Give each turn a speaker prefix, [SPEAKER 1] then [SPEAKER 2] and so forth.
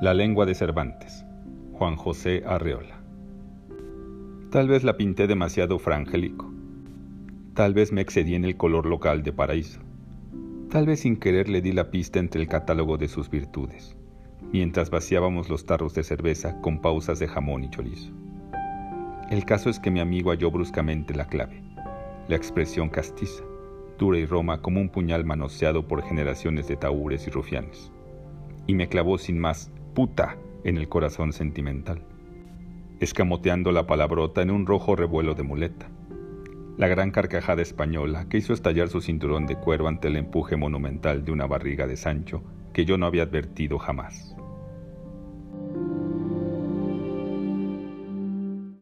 [SPEAKER 1] La lengua de Cervantes, Juan José Arreola. Tal vez la pinté demasiado frangélico. Tal vez me excedí en el color local de paraíso. Tal vez sin querer le di la pista entre el catálogo de sus virtudes, mientras vaciábamos los tarros de cerveza con pausas de jamón y chorizo. El caso es que mi amigo halló bruscamente la clave, la expresión castiza, dura y roma como un puñal manoseado por generaciones de taúres y rufianes, y me clavó sin más puta en el corazón sentimental, escamoteando la palabrota en un rojo revuelo de muleta la gran carcajada española que hizo estallar su cinturón de cuero ante el empuje monumental de una barriga de Sancho que yo no había advertido jamás.